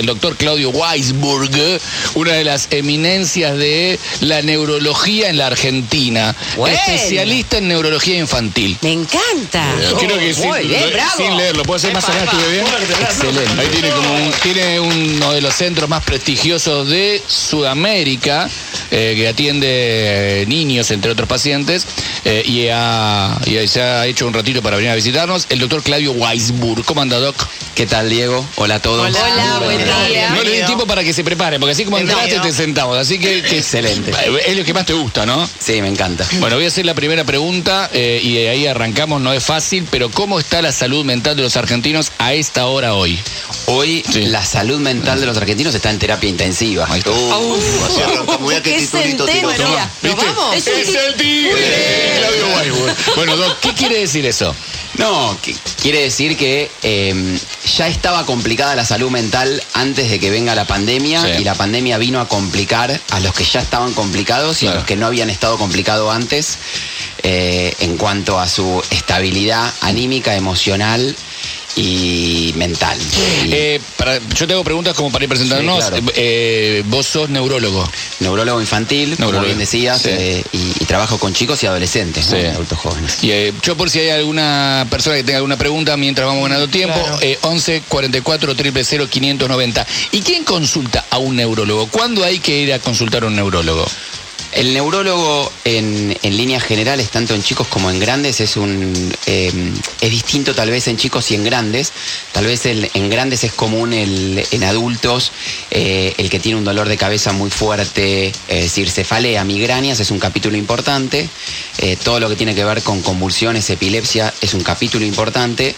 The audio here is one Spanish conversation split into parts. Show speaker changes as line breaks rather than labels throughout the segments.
el doctor Claudio Weisburg, una de las eminencias de la neurología en la Argentina,
Bueno.
especialista en neurología infantil.
Me encanta.
Creo que sin,
Muy bien, bravo.
sin leerlo, ¿puedo hacer más o menos estuve bien? Excelente. Ahí tiene como un- tiene uno de los centros más prestigiosos de Sudamérica, eh, que atiende eh, niños, entre otros pacientes, eh, y, ha- y se ha hecho un ratito para venir a visitarnos, el doctor Claudio Weisburg. ¿Cómo anda, Doc?
¿Qué tal, Diego? Hola a todos.
Hola, buen
No le di tiempo para que se prepare, porque así como entraste te sentamos. Así que, que-
Excelente.
Es lo que más te gusta, ¿no?
Sí, me encanta.
Bueno, voy a hacer la primera pregunta eh, y ahí arrancamos, no es fácil, pero ¿cómo está la salud mental de los argentinos a esta hora hoy?
Hoy
Sí.
la salud mental de los argentinos está en terapia intensiva.
Ahí está.
Uh, así arrancamos. Mirá qué.
Es el tigre, Claudio Weisburg. Bueno, Doc, ¿qué quiere decir eso?
No, que- quiere decir que eh, ya estaba complicada la salud mental antes de que venga la pandemia
Sí.
y la pandemia vino a complicar a los que ya estaban complicados y a los que no habían estado complicados antes eh, en cuanto a su estabilidad anímica, emocional y mental. Y
Eh, para- yo tengo preguntas como para ir presentándonos.
Sí, claro.
Eh, vos sos neurólogo.
neurólogo infantil,
Neurólogo.
como bien decías,
Sí.
eh, y, y trabajo con chicos y adolescentes, ¿no?
Sí.
adultos jóvenes.
Y, yo por si hay alguna persona que tenga alguna pregunta mientras vamos ganando tiempo, eh, 11 44 000 590. ¿Y quién consulta a un neurólogo? ¿Cuándo hay que ir a consultar a un neurólogo?
El neurólogo en, en líneas generales, tanto en chicos como en grandes, es un eh, es distinto tal vez en chicos y en grandes. Tal vez en grandes es común en adultos eh, el que tiene un dolor de cabeza muy fuerte, es decir, cefalea, migrañas es un capítulo importante. Eh, todo lo que tiene que ver con convulsiones, epilepsia es un capítulo importante.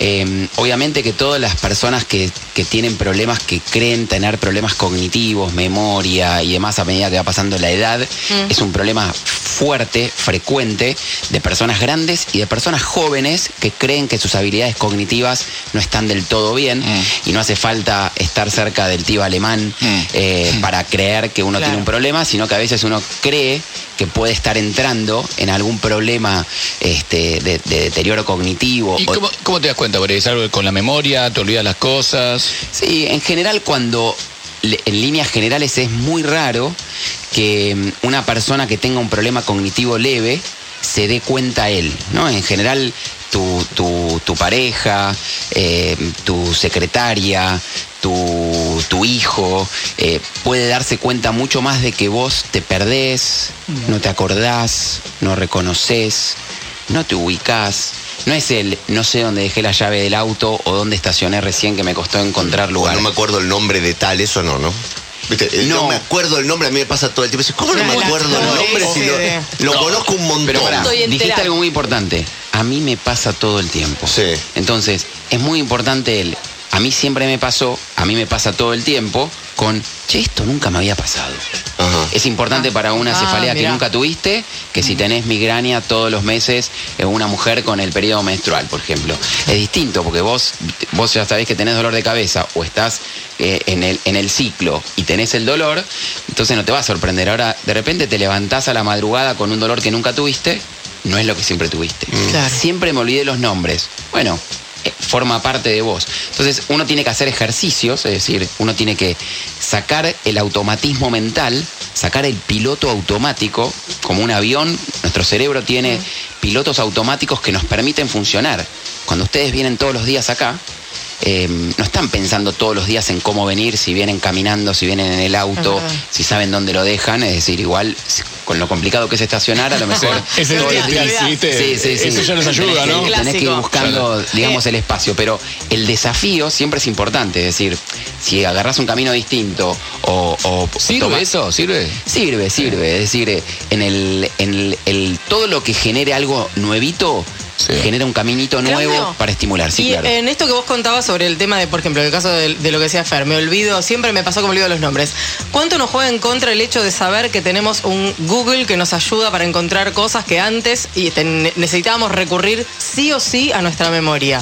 Eh, obviamente que todas las personas que, que tienen problemas, que creen tener problemas cognitivos, memoria y demás a medida que va pasando la edad, es un problema fuerte, frecuente, de personas grandes y de personas jóvenes que creen que sus habilidades cognitivas no están del todo bien
Mm.
y no hace falta estar cerca del tío alemán
Mm.
eh, para creer que uno
Claro.
tiene un problema, sino que a veces uno cree que puede estar entrando en algún problema este, de, de deterioro cognitivo.
¿Y
o-
cómo, cómo te das cuenta? ¿Por ahí ¿Es algo con la memoria? ¿Te olvidas las cosas?
Sí, en general cuando en líneas generales es muy raro que mm, una persona que tenga un problema cognitivo leve se dé cuenta él, ¿no? En general tu, tu, tu pareja, eh, tu secretaria, tu, tu hijo, eh, puede darse cuenta mucho más de que vos te perdés, no te acordás, no reconoces, no te ubicás. No es el no sé dónde dejé la llave del auto o dónde estacioné recién que me costó encontrar lugar.
No me acuerdo el nombre de tal, eso no, ¿no? ¿Viste? Eh, No.
No.
me acuerdo el nombre, a mí me pasa todo el tiempo. ¿Cómo no me acuerdo el
No,
nombre si
ese
lo, conozco un montón?
Pero pará, dijiste algo muy importante. A mí me pasa todo el tiempo.
Sí.
Entonces, es muy importante el. A mí siempre me pasó, a mí me pasa todo el tiempo con, che, esto nunca me había pasado.
Ajá.
Es importante para una
Ah,
cefalea que nunca tuviste, que si tenés migraña todos los meses, es una mujer con el periodo menstrual, por ejemplo. Es distinto porque vos, vos ya sabés que tenés dolor de cabeza o estás eh, en, el, en el ciclo y tenés el dolor, entonces no te va a sorprender. Ahora, de repente te levantás a la madrugada con un dolor que nunca tuviste, no es lo que siempre tuviste.
Claro.
Siempre me olvidé los nombres. Bueno, eh, forma parte de vos. Entonces uno tiene que hacer ejercicios, es decir, uno tiene que sacar el automatismo mental, sacar el piloto automático, como un avión, nuestro cerebro tiene pilotos automáticos que nos permiten funcionar. Cuando ustedes vienen todos los días acá, eh, no están pensando todos los días en cómo venir, si vienen caminando, si vienen en el auto,
Ajá.
si saben dónde lo dejan, es decir, igual con lo complicado que es estacionar, a lo mejor
Ese es
todos
el.
Sí, sí, sí.
Eso ya nos ayuda,
Tenés que-
¿no?
Tenés que ir buscando, digamos, el espacio, pero el desafío siempre es importante, es decir, si agarras un camino distinto o... o
¿Sirve
tomás-
eso? ¿Sirve?
Sirve, sirve. Es decir, en el, en el, el- todo lo que genere algo nuevito
Sí.
genera un caminito nuevo para estimular. Sí,
y
claro.
en esto que vos contabas sobre el tema de, por ejemplo, el caso de, de lo que decía Fer, me olvido, siempre me pasó que me olvido los nombres. ¿Cuánto nos juega en contra el hecho de saber que tenemos un Google que nos ayuda para encontrar cosas que antes y necesitábamos recurrir sí o sí a nuestra memoria?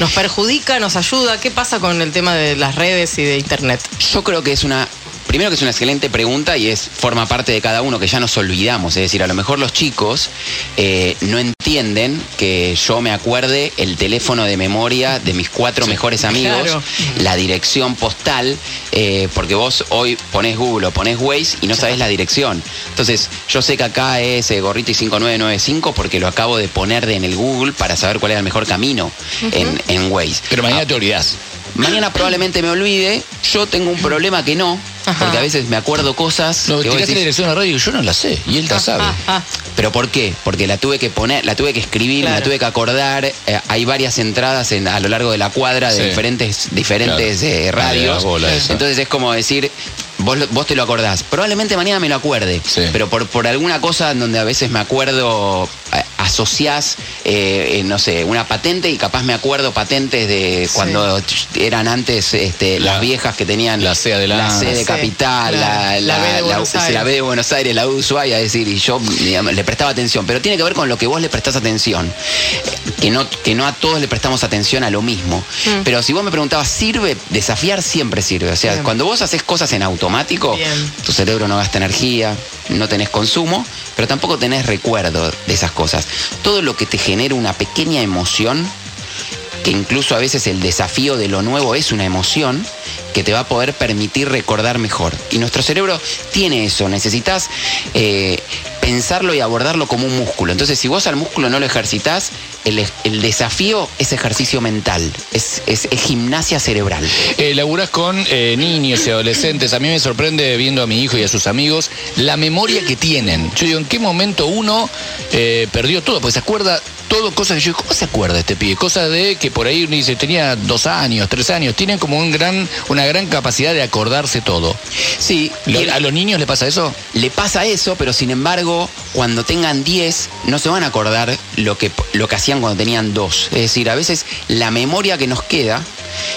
¿Nos perjudica, nos ayuda? ¿Qué pasa con el tema de las redes y de Internet?
Yo creo que es una. Primero que es una excelente pregunta y es forma parte de cada uno que ya nos olvidamos. Es decir, a lo mejor los chicos eh, no entienden que yo me acuerde el teléfono de memoria de mis cuatro mejores amigos,
Claro.
la dirección postal, eh, porque vos hoy ponés Google o ponés Waze y no sabés la dirección. Entonces, yo sé que acá es eh, Gorriti 5995 porque lo acabo de poner de- en el Google para saber cuál era el mejor camino en, en Waze.
Pero mañana te olvidás.
Mañana probablemente me olvide. Yo tengo un problema que no,
Ajá.
porque a veces me acuerdo cosas.
No,
que vos
tiraste la
decís,
dirección a la radio y yo no la sé. Y él la sabe.
Ah,
¿Pero por qué? Porque la tuve que poner, la tuve que escribir, la tuve que acordar. eh, hay varias entradas en- a lo largo de la cuadra de
Sí.
diferentes, diferentes
Claro.
eh, radios.
la bola esa.
Entonces es como decir, vos, vos te lo acordás. Probablemente mañana me lo acuerde,
Sí.
pero por, por alguna cosa en donde a veces me acuerdo, eh, asociás, eh, eh, no sé, una patente y capaz me acuerdo patentes de cuando eran antes este,
La-
las viejas que tenían
la C adelante.
la C de Capital, la,
B de Buenos
sí, la
Aires.
B de Buenos Aires, la U de Ushuaia, es decir, y yo digamos, le prestaba atención, pero tiene que ver con lo que vos le prestás atención, que no, que no a todos le prestamos atención a lo mismo. Pero si vos me preguntabas, ¿sirve? Desafiar siempre sirve. O sea,
Bien.
cuando vos haces cosas en automático,
Bien.
tu cerebro no gasta energía, no tenés consumo, pero tampoco tenés recuerdo de esas cosas. Todo lo que te genera una pequeña emoción, que incluso a veces el desafío de lo nuevo es una emoción que te va a poder permitir recordar mejor. Y nuestro cerebro tiene eso, necesitas eh, pensarlo y abordarlo como un músculo. Entonces, si vos al músculo no lo ejercitas, el, el desafío es ejercicio mental, es, es- es gimnasia cerebral.
Eh, laburás con eh, niños y adolescentes. A mí me sorprende viendo a mi hijo y a sus amigos la memoria que tienen. Yo digo, ¿en qué momento uno eh, perdió todo? Pues se acuerda todo, cosas que yo digo, ¿cómo se acuerda este pibe? Cosas de que por ahí dice, tenía dos años, tres años. Tienen como un gran, una gran capacidad de acordarse todo.
Sí,
¿A los niños le pasa eso?
le pasa eso, pero sin embargo, cuando tengan 10, no se van a acordar lo que, lo que hacían cuando tenían 2. Es decir, a veces la memoria que nos queda,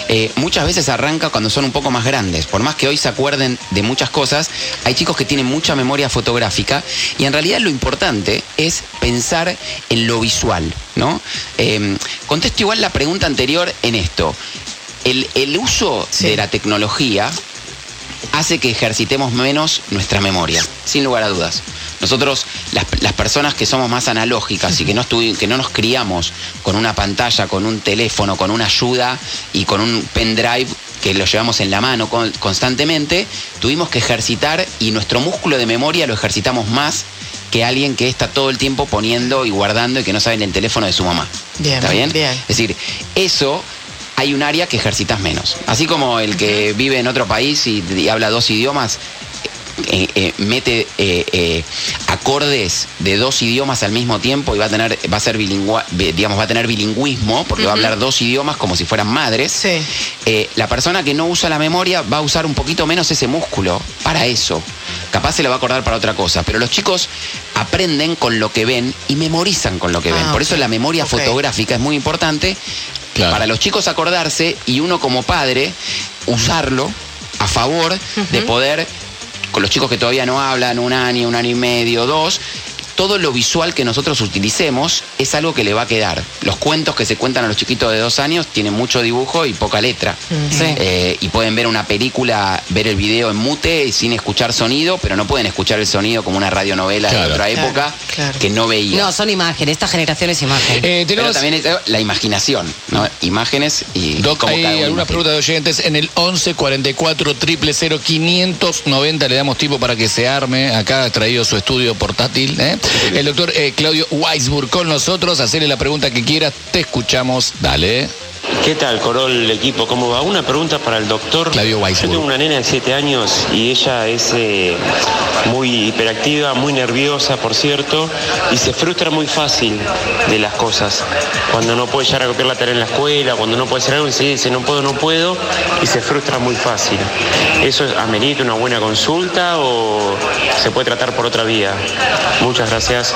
eh, muchas veces arranca cuando son un poco más grandes. Por más que hoy se acuerden de muchas cosas, hay chicos que tienen mucha memoria fotográfica y en realidad lo importante es pensar en lo visual, ¿no? Eh, contesto igual la pregunta anterior en esto. El, el uso
Sí.
de la tecnología hace que ejercitemos menos nuestra memoria, sin lugar a dudas. Nosotros, las, las personas que somos más analógicas y que no, que no nos criamos con una pantalla, con un teléfono, con una ayuda y con un pendrive que lo llevamos en la mano con- constantemente, tuvimos que ejercitar y nuestro músculo de memoria lo ejercitamos más que alguien que está todo el tiempo poniendo y guardando y que no sabe el teléfono de su mamá.
Bien,
¿Está bien?
bien.
Es decir, eso hay un área que ejercitas menos. Así como el que vive en otro país y, y habla dos idiomas, eh, eh, mete eh, eh, acordes de dos idiomas al mismo tiempo y va a tener, va a ser bilingüe, digamos, va a tener bilingüismo, porque va a hablar dos idiomas como si fueran madres.
Sí.
Eh, la persona que no usa la memoria va a usar un poquito menos ese músculo para eso. Capaz se lo va a acordar para otra cosa, pero los chicos aprenden con lo que ven y memorizan con lo que ven.
Ah,
Por eso la memoria fotográfica es muy importante
Claro.
para los chicos acordarse y uno como padre usarlo a favor de poder, con los chicos que todavía no hablan, un año, un año y medio, dos, todo lo visual que nosotros utilicemos es algo que le va a quedar. Los cuentos que se cuentan a los chiquitos de dos años tienen mucho dibujo y poca letra.
Sí.
Eh, y pueden ver una película, ver el video en mute y sin escuchar sonido, pero no pueden escuchar el sonido como una radionovela
Claro.
de otra época
claro.
que no veía.
No, son imágenes. Esta generación es imagen.
Eh,
Pero
tenemos...
también es la imaginación, ¿no? Imágenes y
Doc,
cómo
hay
cada uno
algunas preguntas de oyentes en el 11 44 000 590 le damos tiempo para que se arme acá ha traído su estudio portátil ¿eh? El doctor eh, Claudio Weisburg con nosotros hacerle la pregunta que quieras te escuchamos dale
¿Qué tal, Corol, equipo? ¿Cómo va? Una pregunta para el doctor.
Claudio Weisburg.
Yo tengo una nena de 7 años y ella es eh, muy hiperactiva, muy nerviosa, por cierto, y se frustra muy fácil de las cosas. Cuando no puede llegar a copiar la tarea en la escuela, cuando no puede hacer algo, enseguida dice no puedo, no puedo, y se frustra muy fácil. ¿Eso es amerita una buena consulta o se puede tratar por otra vía? Muchas gracias.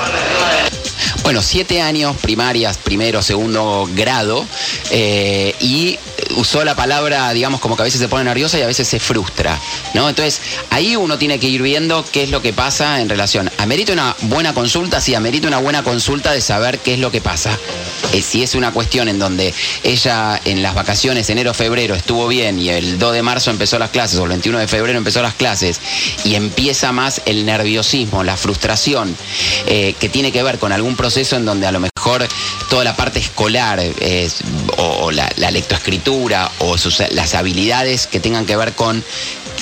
Bueno, siete años, primarias, primero, segundo grado, eh, y usó la palabra, digamos, como que a veces se pone nerviosa y a veces se frustra, ¿no? Entonces, ahí uno tiene que ir viendo qué es lo que pasa en relación. ¿Amerita una buena consulta? Sí, amerita una buena consulta de saber qué es lo que pasa. Eh, si es una cuestión en donde ella en las vacaciones, enero, febrero, estuvo bien y el 2 de marzo empezó las clases o el 21 de febrero empezó las clases y empieza más el nerviosismo, la frustración, eh, que tiene que ver con algún proceso en donde a lo mejor toda la parte escolar eh, o, la lectoescritura o sus- las habilidades que tengan que ver con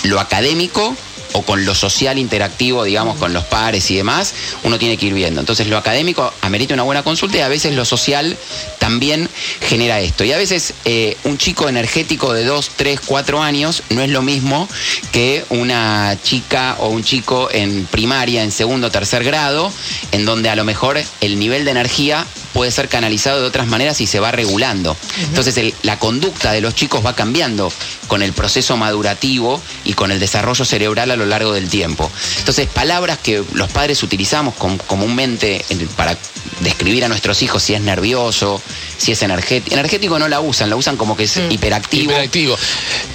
lo académico o con lo social interactivo, digamos, con los pares y demás, uno tiene que ir viendo. Entonces lo académico amerita una buena consulta y a veces lo social también genera esto. Y a veces eh, un chico energético de 2, 3, 4 años no es lo mismo que una chica o un chico en primaria, en segundo tercer grado, en donde a lo mejor el nivel de energía puede ser canalizado de otras maneras y se va regulando. Entonces el- la conducta de los chicos va cambiando con el proceso madurativo y con el desarrollo cerebral a lo largo del tiempo. Entonces palabras que los padres utilizamos com- comúnmente en- para describir a nuestros hijos si es nervioso, si es energético. Energético no la usan, la usan como que es hiperactivo.
Hiperactivo.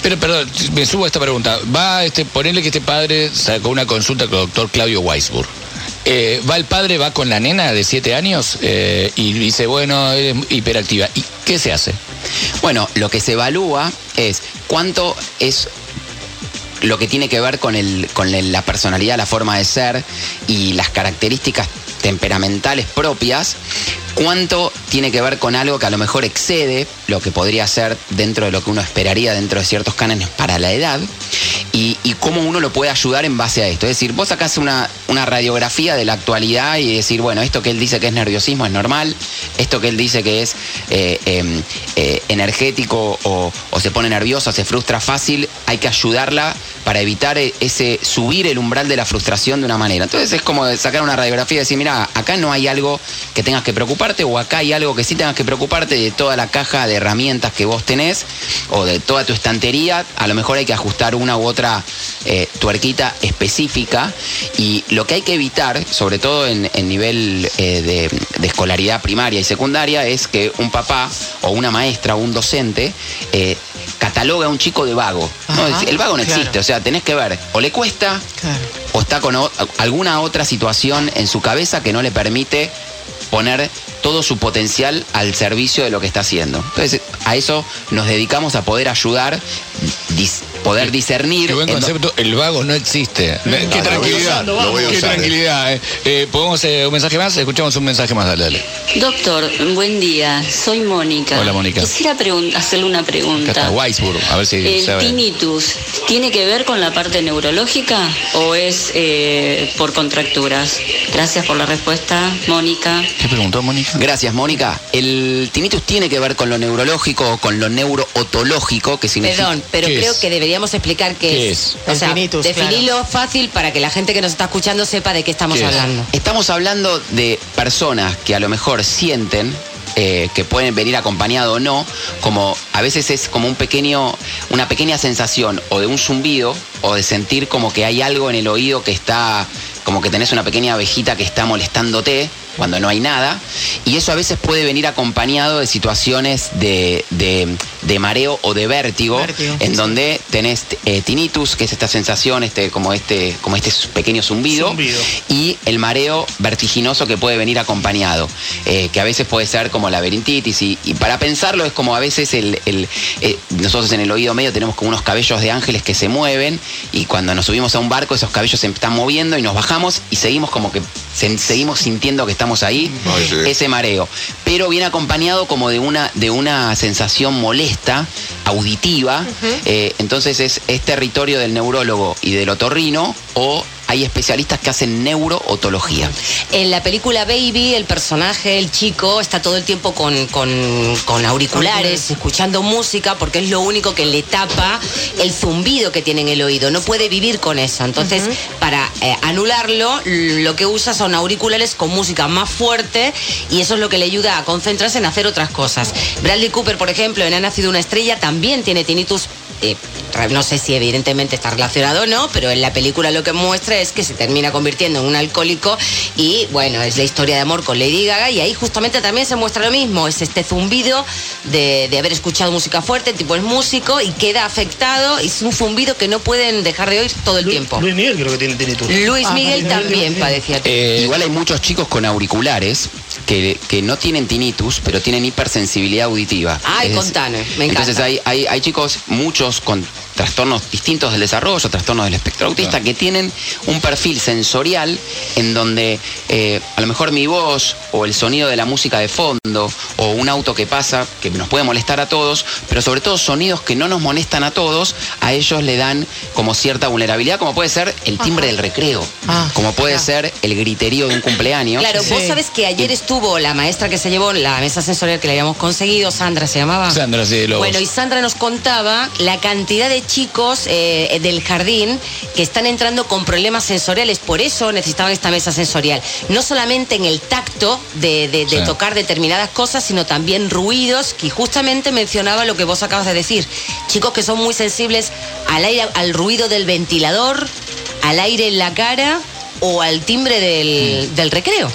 Pero, perdón, me subo a esta pregunta. Va, este, ponerle que este padre sacó una consulta con el doctor Claudio Weisburg. Eh, va el padre, va con la nena de 7 años eh, y dice, bueno, es hiperactiva. ¿Y qué se hace?
Bueno, lo que se evalúa es cuánto es lo que tiene que ver con, el, con la personalidad, la forma de ser y las características temperamentales propias, cuánto tiene que ver con algo que a lo mejor excede lo que podría ser dentro de lo que uno esperaría dentro de ciertos cánones para la edad y, cómo uno lo puede ayudar en base a esto. Es decir, vos sacás una, una radiografía de la actualidad y decir, bueno, esto que él dice que es nerviosismo es normal, esto que él dice que es eh, eh, eh, energético o, o se pone nerviosa, se frustra fácil, hay que ayudarla para evitar e- ese subir el umbral de la frustración de una manera. Entonces es como sacar una radiografía y decir, mira, acá no hay algo que tengas que preocuparte o acá hay algo que sí tengas que preocuparte de toda la caja de herramientas que vos tenés o de toda tu estantería, a lo mejor hay que ajustar una u otra eh, tuerquita específica y lo que hay que evitar, sobre todo en, en nivel eh, de, de escolaridad primaria y secundaria, es que un papá o una maestra o un docente eh, catalogue a un chico de vago. el vago no
claro.
existe, o sea, tenés que ver, o le cuesta
Claro.
o está con o- alguna otra situación en su cabeza que no le permite poner todo su potencial al servicio de lo que está haciendo. Entonces, a eso nos dedicamos a poder ayudar, dis- poder discernir.
Qué buen
do-
concepto, el vago no existe. Qué
lo voy a
tranquilidad,
usar, lo voy a
qué
usar,
tranquilidad. eh. Eh, ¿Podemos eh, un mensaje más? Escuchamos un mensaje más, dale, dale.
Doctor, buen día. Soy Mónica.
Hola, Mónica.
Quisiera hacerle una
Acá está
pregunta.
Weisburg, a ver si
¿El
sabe.
tinnitus tiene que ver con la parte neurológica o es eh, por contracturas? Gracias por la respuesta, Mónica.
¿Qué preguntó Mónica?
Gracias, Mónica. El tinnitus tiene que ver con lo neurológico o con lo neurootológico, que significa...
Perdón, pero
¿Qué
creo
es?
que deberíamos explicar qué,
¿Qué
es.
es?
O sea,
tinnitus,
definirlo fácil para que la gente que nos está escuchando sepa de qué estamos
¿Qué es?
hablando.
Estamos hablando de personas que a lo mejor sienten eh, que pueden venir acompañado o no, como a veces es como un pequeño, una pequeña sensación o de un zumbido o de sentir como que hay algo en el oído que está, como que tenés una pequeña abejita que está molestándote cuando no hay nada. Y eso a veces puede venir acompañado de situaciones de, de- de mareo o de vértigo,
Vértigo,
en
sí.
donde tenés eh, tinnitus, que es esta sensación, este, como este, como este pequeño zumbido,
Zumbido.
y el mareo vertiginoso que puede venir acompañado, eh, que a veces puede ser como laberintitis. Y, y para pensarlo es como a veces el, el, eh, nosotros en el oído medio tenemos como unos cabellos de ángeles que se mueven y cuando nos subimos a un barco esos cabellos se están moviendo y nos bajamos y seguimos como que se- seguimos sintiendo que estamos ahí,
Ay, sí.
ese mareo. Pero viene acompañado como de una, de una sensación molesta, auditiva. eh, entonces es, es territorio del neurólogo y del otorrino o hay especialistas que hacen neurootología.
En la película Baby, el personaje, el chico, está todo el tiempo con, con- con auriculares, escuchando música, porque es lo único que le tapa el zumbido que tiene en el oído. No puede vivir con eso. Entonces, para eh, anularlo, lo que usa son auriculares con música más fuerte y eso es lo que le ayuda a concentrarse en hacer otras cosas. Bradley Cooper, por ejemplo, en Ha nacido una estrella, también tiene tinnitus eh, no sé si evidentemente está relacionado o no, pero en la película lo que muestra es que se termina convirtiendo en un alcohólico y bueno, es la historia de amor con Lady Gaga y ahí justamente también se muestra lo mismo, es este zumbido de, de haber escuchado música fuerte, el tipo es músico y queda afectado, es un zumbido que no pueden dejar de oír todo el tiempo.
Luis Miguel creo que tiene.
Luis
Ah,
Miguel también
Miguel.
padecía.
Eh,
Igual hay muchos chicos con auriculares que, que no tienen tinnitus, pero tienen hipersensibilidad auditiva.
Ay,
Es-
contanos, me encanta.
Entonces hay, hay, hay chicos, muchos con trastornos distintos del desarrollo, trastornos del espectro autista, que tienen un perfil sensorial en donde eh, a lo mejor mi voz o el sonido de la música de fondo o un auto que pasa, que nos puede molestar a todos, pero sobre todo sonidos que no nos molestan a todos, a ellos le dan como cierta vulnerabilidad, como puede ser el timbre del recreo,
Ah,
como puede
claro.
ser el griterío de un cumpleaños.
Claro,
Sí.
vos sabés que ayer estuvo la maestra que se llevó la mesa sensorial que le habíamos conseguido, Sandra se llamaba.
Sandra, sí, de Lobos.
Bueno, y Sandra nos contaba la cantidad de chicos eh, del jardín que están entrando con problemas sensoriales. Por eso necesitaban esta mesa sensorial. No solamente en el tacto de, de- de
Sí.
tocar determinadas cosas, sino también ruidos, que justamente mencionaba lo que vos acabas de decir. Chicos que son muy sensibles al aire, al ruido del ventilador, al aire en la cara o al timbre del,
Mm.
del recreo.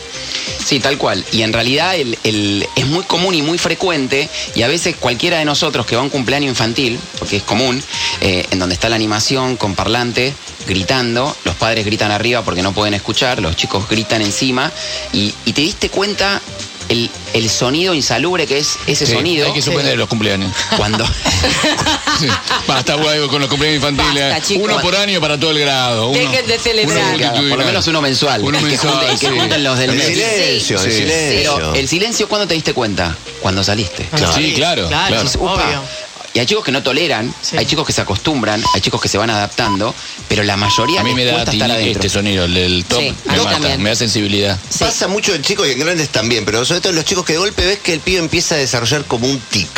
Sí, tal cual. Y en realidad el, el- es muy común y muy frecuente, y a veces cualquiera de nosotros que va a un cumpleaños infantil, porque es común, eh, en donde está la animación con parlante, gritando, los padres gritan arriba porque no pueden escuchar, los chicos gritan encima, y, y te diste cuenta el, el sonido insalubre que es ese
Sí,
sonido.
Hay que suspender los cumpleaños.
Cuando,
Sí. Basta, con los cumpleaños infantiles.
Basta,
uno por año para todo el grado. Uno,
Dejen de celebrar.
uno
por lo menos uno mensual.
Uno
que
mensual,
junten- que
sí.
junten los del
El
mes.
silencio, el
Sí.
silencio.
Pero el silencio, ¿cuándo te diste cuenta? Cuando saliste.
Sí, claro, claro.
"Upa".
obvio.
Y hay chicos que no toleran,
Sí.
hay chicos que se acostumbran, hay chicos que se van adaptando, pero la mayoría
A mí me da
cuesta estar
este sonido, el del top,
Sí,
me mata, me da sensibilidad.
Pasa mucho en chicos y en grandes también, pero sobre todo en los chicos que de golpe ves que el pibe empieza a desarrollar como un tic.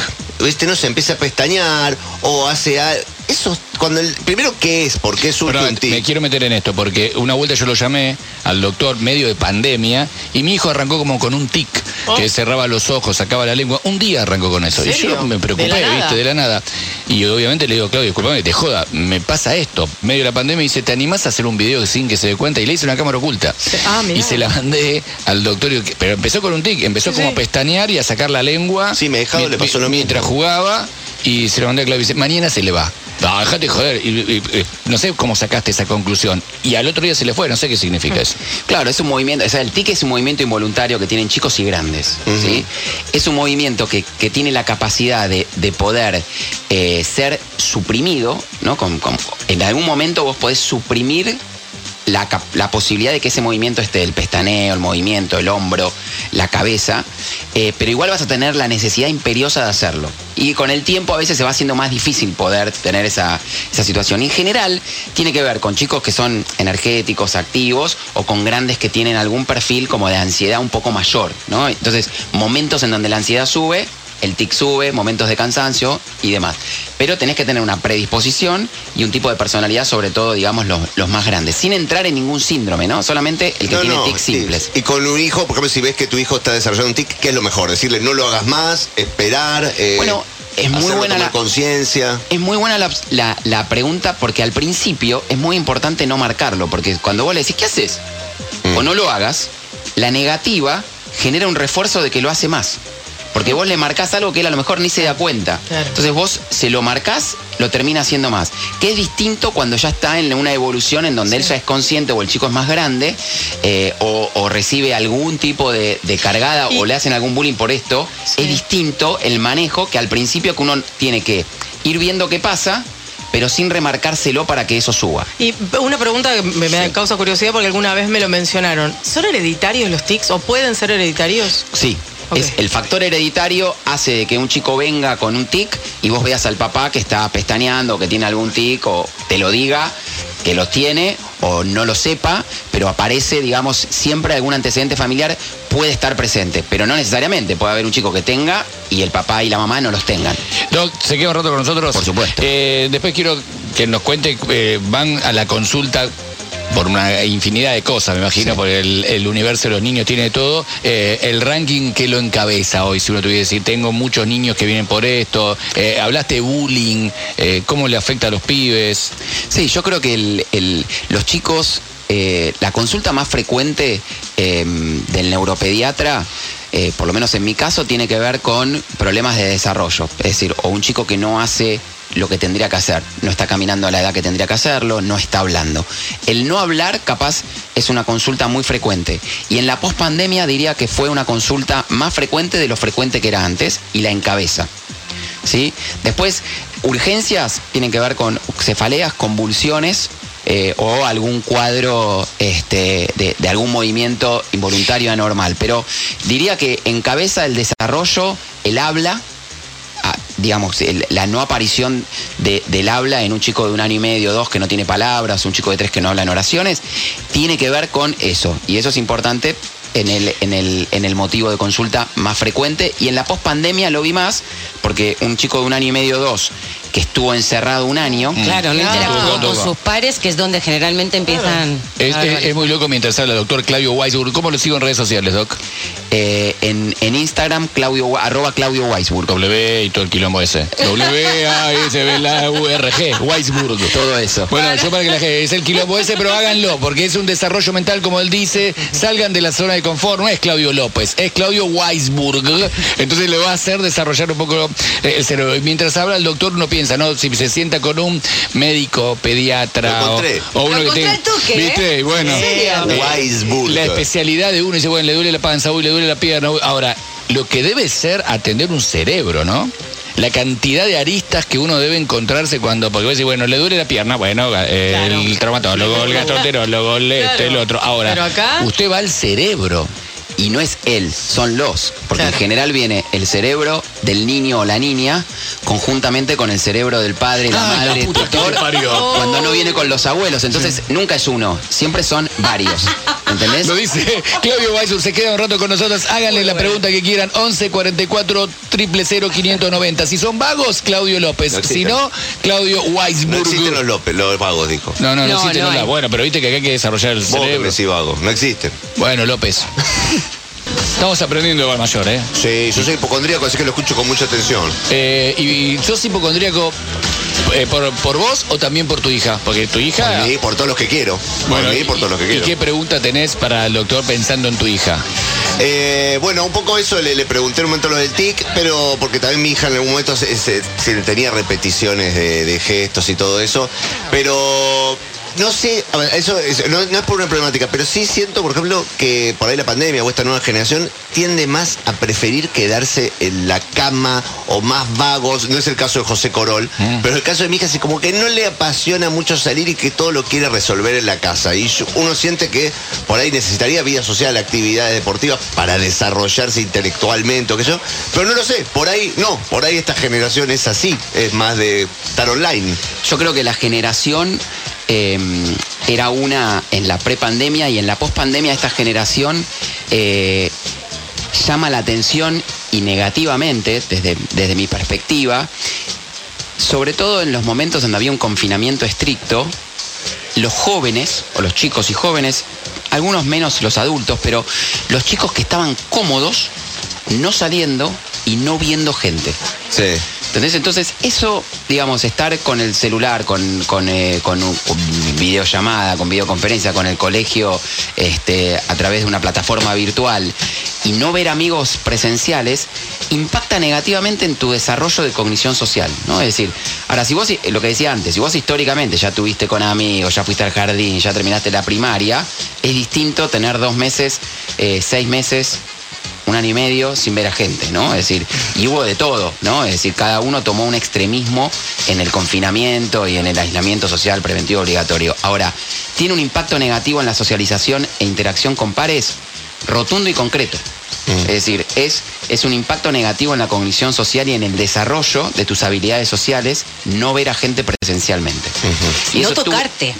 ¿Viste? No se empieza a pestañear o hace Eso, cuando el. Primero, ¿qué es? ¿Por qué
Perdón,
un tic?
me quiero meter en esto porque una vuelta yo lo llamé al doctor medio de pandemia y mi hijo arrancó como con un tic
Oh.
que cerraba los ojos, sacaba la lengua. Un día arrancó con eso. Y yo me preocupé, viste, de la nada. Y obviamente le digo, Claudio, disculpame, te joda, me pasa esto. Medio de la pandemia y dice, ¿te animás a hacer un video sin que se dé cuenta? Y le hice una cámara oculta.
Ah,
y se la mandé al doctor. Pero empezó con un tic, empezó
Sí,
como
sí.
a pestañear y a sacar la lengua.
Sí, me dejado, le pasó lo mismo.
Mientras jugaba y se lo mandé a Claudio y dice, mañana se le va. No, dejate joder. Y, y- y- no sé cómo sacaste esa conclusión. Y al otro día se le fue, no sé qué significa eso.
Claro, es un movimiento, o sea, el tic es un movimiento involuntario que tienen chicos y grandes. ¿sí? Es un movimiento que, que tiene la capacidad de, de poder eh, ser suprimido, ¿no? Con- con- en algún momento vos podés suprimir la, posibilidad de que ese movimiento esté, el pestaneo, el movimiento, el hombro, la cabeza, eh, pero igual vas a tener la necesidad imperiosa de hacerlo. Y con el tiempo a veces se va haciendo más difícil poder tener esa, situación. En general tiene que ver con chicos que son energéticos, activos, o con grandes que tienen algún perfil como de ansiedad un poco mayor, ¿no? Entonces, momentos en donde la ansiedad sube, el tic sube, momentos de cansancio y demás. Pero tenés que tener una predisposición y un tipo de personalidad, sobre todo, digamos, los, los más grandes, sin entrar en ningún síndrome, ¿no? Solamente el que
No,
tiene
no,
tics simples.
Y con un hijo, por ejemplo, si ves que tu hijo está desarrollando un tic, ¿qué es lo mejor? Decirle no lo hagas más, esperar. eh,
Bueno, es muy buena la-
conciencia.
Es muy buena la, la- la pregunta porque al principio es muy importante no marcarlo, porque cuando vos le decís, ¿qué haces?
Mm.
O no lo hagas, la negativa genera un refuerzo de que lo hace más. Porque vos le marcás algo que él a lo mejor ni se da cuenta.
Claro.
Entonces vos se lo marcás, lo termina haciendo más. Que es distinto cuando ya está en una evolución en donde él ya es consciente o el chico es más grande eh, o, o recibe algún tipo de, de cargada
Y-
o le hacen algún bullying por esto.
Sí.
Es distinto el manejo que al principio que uno tiene que ir viendo qué pasa, pero sin remarcárselo para que eso suba.
Y una pregunta que me, me causa curiosidad porque alguna vez me lo mencionaron. ¿Son hereditarios los tics o pueden ser hereditarios?
Sí. Es, el factor hereditario hace de que un chico venga con un tic y vos veas al papá que está pestañeando, que tiene algún tic, o te lo diga que los tiene, o no lo sepa, pero aparece, digamos, siempre algún antecedente familiar puede estar presente, pero no necesariamente. Puede haber un chico que tenga y el papá y la mamá no los tengan.
Doc, ¿se queda un rato con nosotros?
Por supuesto.
Eh, después quiero que nos cuente, eh, van a la consulta por una infinidad de cosas, me imagino, porque el, el universo de los niños tiene todo. Eh, el ranking que lo encabeza hoy, si uno tuviera que decir, tengo muchos niños que vienen por esto, eh, hablaste de bullying, eh, ¿cómo le afecta a los pibes?
Sí, yo creo que el- el- los chicos, la consulta más frecuente eh, del neuropediatra, eh, por lo menos en mi caso, tiene que ver con problemas de desarrollo. Es decir, o un chico que no hace lo que tendría que hacer, no está caminando a la edad que tendría que hacerlo, no está hablando. El no hablar, capaz, es una consulta muy frecuente. Y en la pospandemia diría que fue una consulta más frecuente de lo frecuente que era antes y la encabeza. ¿sí? Después, urgencias tienen que ver con cefaleas, convulsiones eh, o algún cuadro este, de, algún movimiento involuntario anormal. Pero diría que encabeza el desarrollo, el habla, digamos, la no aparición de- del habla en un chico de un año y medio, dos, que no tiene palabras, un chico de tres que no habla en oraciones, tiene que ver con eso. Y eso es importante en el, en el, en el motivo de consulta más frecuente. Y en la pospandemia lo vi más, porque un chico de un año y medio, dos, que estuvo encerrado un año.
Claro, no
Claro.
interactúan con sus pares, que es donde generalmente empiezan.
Es,
a
es-
ver,
es muy loco mientras habla el doctor Claudio Weisburg. ¿Cómo lo sigo en redes sociales, Doc?
eh, en, en Instagram, Claudio, arroba Claudio Weisburg.
W y todo el quilombo ese. W A S B la U R G, Weisburg.
Todo eso.
Bueno, yo para que la gente, es el quilombo ese, pero háganlo, porque es un desarrollo mental, como él dice, salgan de la zona de confort, no es Claudio López, es Claudio Weisburg, entonces le va a hacer desarrollar un poco eh, el cerebro. Y mientras habla el doctor, uno piensa, ¿no? Si se sienta con un médico, pediatra,
Lo
o,
encontré.
o uno
Lo
que tenga...
toque, ¿eh?
Bueno, eh, la especialidad de uno dice, bueno, le duele la panza, uy, le duele la pierna. uy. Ahora, lo que debe ser atender un cerebro, ¿no? La cantidad de aristas que uno debe encontrarse cuando, porque vos decís, bueno, le duele la pierna, bueno, eh,
Claro.
el traumatólogo, el gastroenterólogo, el este, el otro. Ahora,
acá-
usted va al cerebro.
Y no es él, son los. Porque
Claro.
en general viene el cerebro del niño o la niña conjuntamente con el cerebro del padre, la
Ay, la
madre, tutor, cuando no viene con los abuelos. Entonces nunca es uno, siempre son varios. ¿Entendés?
Lo dice Claudio Weisur, se queda un rato con nosotros. Háganle la pregunta que quieran. 11 44 000 590. Si son vagos, Claudio López.
No
si
existen.
no, Claudio
No
Weisburg.
existen los López, los vagos, dijo.
No, no, no,
No,
existe
no
nada.
hay.
Bueno, pero viste que acá hay que desarrollar el
Vos
cerebro.
decís vagos, no existen.
Bueno, López. Estamos aprendiendo igual mayor, ¿eh?
Sí, yo soy hipocondríaco, así que lo escucho con mucha atención.
Eh, ¿Y sos hipocondríaco eh, por, por vos o también por tu hija? Porque tu hija...
Por mí, por todos los que quiero.
Bueno,
por mí, por todos los que
¿Y
quiero.
qué pregunta tenés para el doctor pensando en tu hija?
Eh, bueno, un poco eso le, le pregunté en un momento lo del tic, pero porque también mi hija en algún momento se, se- se tenía repeticiones de, de gestos y todo eso. Pero no sé, a ver, eso es- no, no es por una problemática, pero sí siento, por ejemplo, que por ahí la pandemia o esta nueva generación tiende más a preferir quedarse en la cama o más vagos. No es el caso de José Corol, pero el caso de mi hija es como que no le apasiona mucho salir y que todo lo quiere resolver en la casa. Y uno siente que por ahí necesitaría vida social, actividades deportivas para desarrollarse intelectualmente o qué sé yo. Pero no lo sé, por ahí no, por ahí esta generación es así, es más de estar online.
Yo creo que la generación eh, era una en la prepandemia y en la pospandemia esta generación eh, llama la atención y negativamente, desde, desde mi perspectiva, sobre todo en los momentos donde había un confinamiento estricto, los jóvenes, o los chicos y jóvenes, algunos menos los adultos, pero los chicos que estaban cómodos, no saliendo y no viendo gente.
Sí.
¿Entendés? Entonces, eso, digamos, estar con el celular, con, con, eh, con, un- con videollamada, con videoconferencia, con el colegio este, a través de una plataforma virtual y no ver amigos presenciales, impacta negativamente en tu desarrollo de cognición social, ¿no? Es decir, ahora, si vos, lo que decía antes, si vos históricamente ya tuviste con amigos, ya fuiste al jardín, ya terminaste la primaria, es distinto tener dos meses, eh, seis meses un año y medio sin ver a gente, ¿no? Es decir, y hubo de todo, ¿no? Es decir, cada uno tomó un extremismo en el confinamiento y en el aislamiento social preventivo obligatorio. Ahora, ¿tiene un impacto negativo en la socialización e interacción con pares? Rotundo y concreto. Es decir, es, es un impacto negativo en la cognición social y en el desarrollo de tus habilidades sociales no ver a gente presencialmente. Y
no tocarte.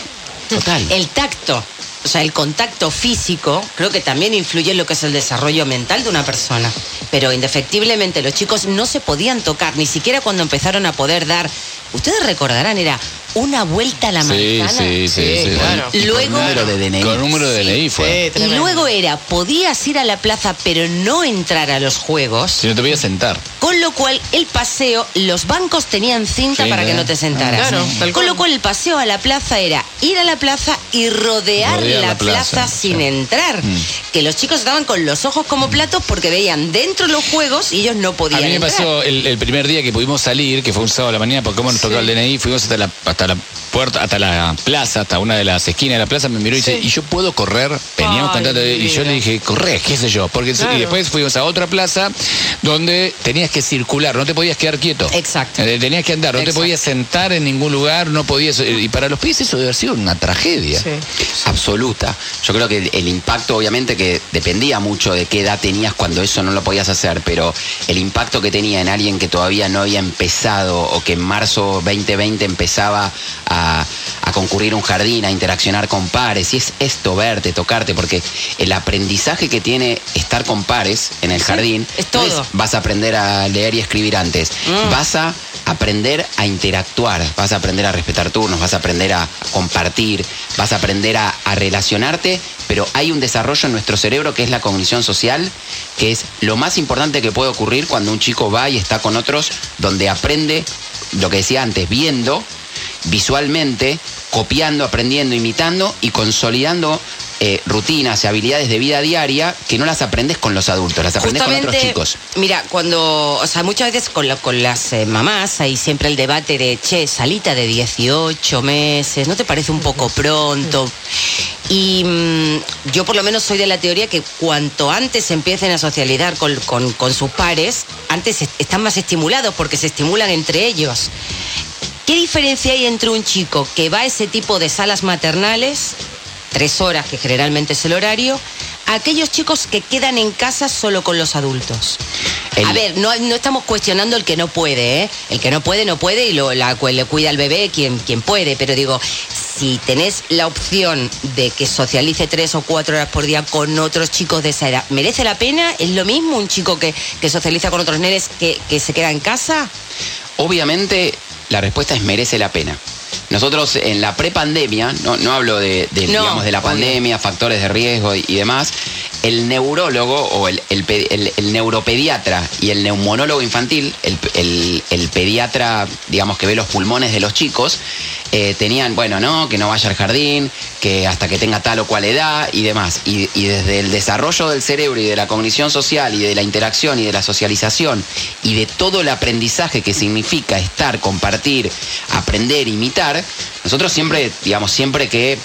Total.
El tacto, o sea, el contacto físico, creo que también influye en lo que es el desarrollo mental de una persona. Pero indefectiblemente los chicos no se podían tocar, ni siquiera cuando empezaron a poder dar. Ustedes recordarán, era una vuelta a la
Sí,
manzana.
sí, sí, sí.
claro.
Luego-
número de DNI.
Con número de DNI fue.
Sí,
Y luego era, podías ir a la plaza pero no entrar a los juegos,
Si no te voy a sentar.
con lo cual el paseo, los bancos tenían cinta
Sí,
para que no te sentaras.
Claro, tal
con lo
cual.
el paseo a la plaza era ir a la plaza y rodear, la,
la
plaza,
plaza,
sin
sí.
entrar.
Mm.
Que los chicos estaban con los ojos como platos porque veían dentro los juegos y ellos no
A
podían
mí me
entrar.
pasó el, el primer día que pudimos salir, que fue un sábado a la mañana, porque como nos tocó el DNI, fuimos hasta la, hasta la puerta, hasta la plaza, hasta una de las esquinas de la plaza, me miró y dice, ¿y yo puedo correr? Veníamos
Ay,
cantando, y yo le dije, corre, qué sé yo, porque
Claro.
y después fuimos a otra plaza donde tenías que circular, no te podías quedar quieto.
Exacto.
Eh, Tenías que andar, no te podías sentar en ningún lugar, no podías, eh, y para los pies eso debe haber sido una tragedia.
Sí.
absoluta. Yo creo que el, el impacto, obviamente, que dependía mucho de qué edad tenías cuando eso no lo podías hacer, pero el impacto que tenía en alguien que todavía no había empezado o que en marzo 2020 empezaba a, a concurrir a un jardín, a interaccionar con pares, y es esto, verte, tocarte, porque el aprendizaje que tiene estar con pares en el jardín
es
no
todo.
vas a aprender a leer y escribir antes,
Mm.
vas a aprender a interactuar, vas a aprender a respetar turnos, vas a aprender a compartir, vas a aprender a, a relacionarte, pero hay un desarrollo en nuestro cerebro que es la cognición social, que es lo más importante que puede ocurrir cuando un chico va y está con otros, donde aprende lo que decía antes, viendo visualmente, copiando, aprendiendo, imitando y consolidando eh, rutinas y habilidades de vida diaria que no las aprendes con los adultos, las aprendes con otros chicos.
Mira, cuando, o sea, muchas veces con, la- con las eh, mamás hay siempre el debate de, che, salita de 18 meses, ¿no te parece un poco pronto? Y mm, yo por lo menos soy de la teoría que cuanto antes empiecen a socializar con, con- con sus pares, antes est- están más estimulados porque se estimulan entre ellos. ¿Qué diferencia hay entre un chico que va a ese tipo de salas maternales, tres horas, que generalmente es el horario, a aquellos chicos que quedan en casa solo con los adultos?
El-
A ver, no, no estamos cuestionando el que no puede, ¿eh? El que no puede, no puede y lo, la, le cuida al bebé quien, quien puede, pero digo, si tenés la opción de que socialice tres o cuatro horas por día con otros chicos de esa edad, ¿merece la pena? ¿Es lo mismo un chico que, que socializa con otros nenes que, que se queda en casa?
Obviamente la respuesta es merece la pena. Nosotros en la prepandemia, no, no hablo de, de,
No,
digamos, de la
obvio.
pandemia, factores de riesgo y, y demás, el neurólogo o el, el pe- el- el neuropediatra y el neumonólogo infantil, el pediatra, digamos, que ve los pulmones de los chicos, eh, tenían, bueno, no, que no vaya al jardín, que hasta que tenga tal o cual edad y demás. Y, y desde el desarrollo del cerebro y de la cognición social y de la interacción y de la socialización y de todo el aprendizaje que significa estar, compartir, aprender, imitar, nosotros siempre, digamos, siempre que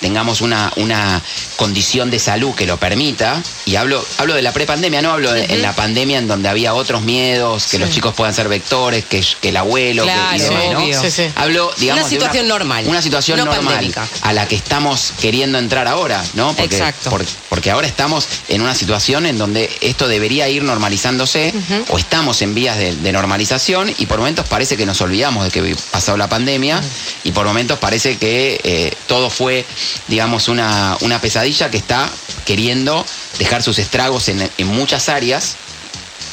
tengamos una, una condición de salud que lo permita, y hablo, hablo de la prepandemia, no hablo de, en la pandemia en donde había otros miedos, que los chicos puedan ser vectores, que, que el abuelo, que- y demás, ¿no?
obvio.
Sí, sí.
Hablo, digamos,
Una
de
situación normal,
Una situación
no
normal
pandémica.
a la que estamos queriendo entrar ahora, ¿no? Porque,
Exacto.
por- porque ahora estamos en una situación en donde esto debería ir normalizándose, o estamos en vías de, de normalización, y por momentos parece que nos olvidamos de que ha pasado la pandemia, y por momentos parece que eh, todo fue, digamos, una, una pesadilla que está queriendo dejar sus estragos en, en muchas áreas.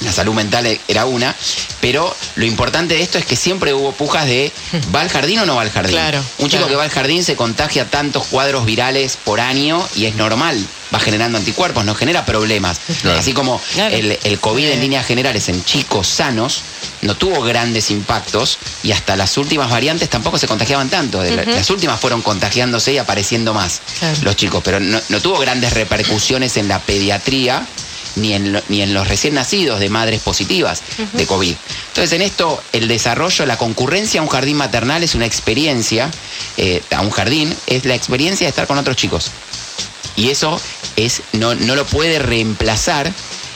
La salud mental era una, pero lo importante de esto es que siempre hubo pujas de ¿va al jardín o no va al jardín?
Claro,
Un chico
claro.
que va al jardín se contagia tantos cuadros virales por año y es normal, va generando anticuerpos, no genera problemas.
Claro.
Así como el, el COVID en líneas generales en chicos sanos no tuvo grandes impactos y hasta las últimas variantes tampoco se contagiaban tanto. Las últimas fueron contagiándose y apareciendo más los chicos, pero no, no tuvo grandes repercusiones en la pediatría ni en, lo- ni en los recién nacidos de madres positivas de COVID. Entonces, en esto, el desarrollo, la concurrencia a un jardín maternal es una experiencia, eh, a un jardín, es la experiencia de estar con otros chicos. Y eso es, no, no lo puede reemplazar